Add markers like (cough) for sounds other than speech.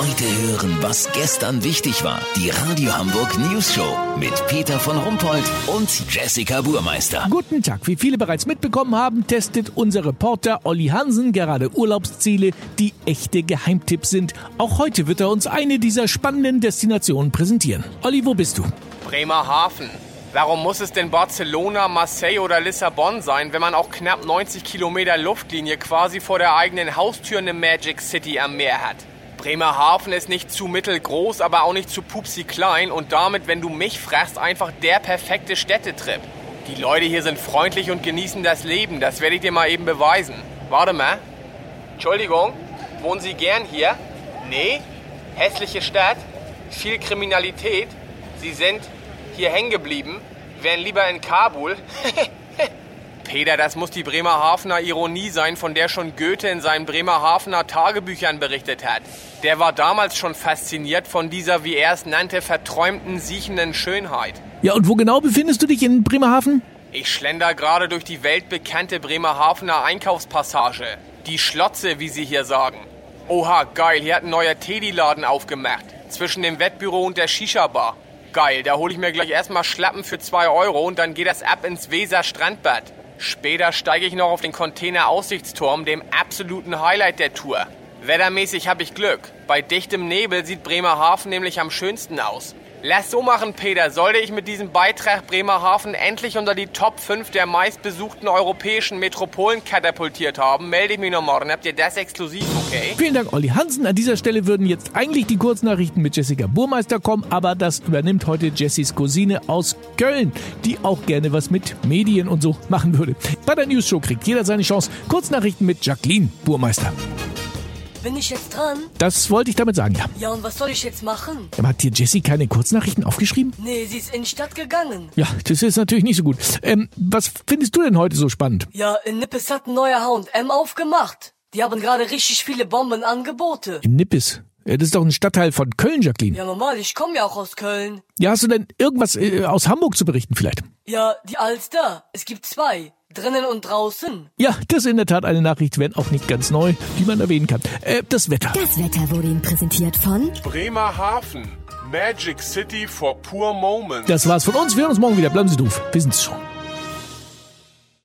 Heute hören, was gestern wichtig war. Die Radio Hamburg News Show mit Peter von Rumpold und Jessica Burmeister. Guten Tag. Wie viele bereits mitbekommen haben, testet unser Reporter Olli Hansen gerade Urlaubsziele, die echte Geheimtipps sind. Auch heute wird er uns eine dieser spannenden Destinationen präsentieren. Olli, wo bist du? Bremerhaven. Warum muss es denn Barcelona, Marseille oder Lissabon sein, wenn man auch knapp 90 Kilometer Luftlinie quasi vor der eigenen Haustür eine Magic City am Meer hat? Bremerhaven ist nicht zu mittelgroß, aber auch nicht zu pupsi klein und damit, wenn du mich fragst, einfach der perfekte Städtetrip. Die Leute hier sind freundlich und genießen das Leben, das werde ich dir mal eben beweisen. Warte mal. Entschuldigung, wohnen Sie gern hier? Nee? Hässliche Stadt? Viel Kriminalität? Sie sind hier hängen geblieben? Wären lieber in Kabul? (laughs) Peter, das muss die Bremerhavener Ironie sein, von der schon Goethe in seinen Bremerhavener Tagebüchern berichtet hat. Der war damals schon fasziniert von dieser, wie er es nannte, verträumten, siechenden Schönheit. Ja, und wo genau befindest du dich in Bremerhaven? Ich schlender gerade durch die weltbekannte Bremerhavener Einkaufspassage. Die Schlotze, wie sie hier sagen. Oha, geil, hier hat ein neuer Teddy-Laden aufgemacht. Zwischen dem Wettbüro und der Shisha-Bar. Geil, da hole ich mir gleich erstmal Schlappen für 2 Euro und dann geht das ab ins Weser Strandbad. Später steige ich noch auf den Container-Aussichtsturm, dem absoluten Highlight der Tour. Wettermäßig habe ich Glück. Bei dichtem Nebel sieht Bremerhaven nämlich am schönsten aus. Lass so machen, Peter. Sollte ich mit diesem Beitrag Bremerhaven endlich unter die Top 5 der meistbesuchten europäischen Metropolen katapultiert haben, melde ich mich noch morgen. Habt ihr das exklusiv, okay? Vielen Dank, Olli Hansen. An dieser Stelle würden jetzt eigentlich die Kurznachrichten mit Jessica Burmeister kommen, aber das übernimmt heute Jessys Cousine aus Köln, die auch gerne was mit Medien und so machen würde. Bei der News Show kriegt jeder seine Chance. Kurznachrichten mit Jacqueline Burmeister. Bin ich jetzt dran? Das wollte ich damit sagen, ja. Ja, und was soll ich jetzt machen? Aber hat dir Jessie keine Kurznachrichten aufgeschrieben? Nee, sie ist in die Stadt gegangen. Ja, das ist natürlich nicht so gut. Ähm, was findest du denn heute so spannend? Ja, in Nippes hat ein neuer H&M aufgemacht. Die haben gerade richtig viele Bombenangebote. In Nippes? Ja, das ist doch ein Stadtteil von Köln, Jacqueline. Ja, normal, ich komme ja auch aus Köln. Ja, hast du denn irgendwas äh, aus Hamburg zu berichten vielleicht? Ja, die Alster. Es gibt zwei. Drinnen und draußen. Ja, das ist in der Tat eine Nachricht, wenn auch nicht ganz neu, die man erwähnen kann. Äh, das Wetter. Das Wetter wurde Ihnen präsentiert von Bremerhaven. Magic City for Poor Moments. Das war's von uns. Wir hören uns morgen wieder. Bleiben Sie doof. Wir sind's schon.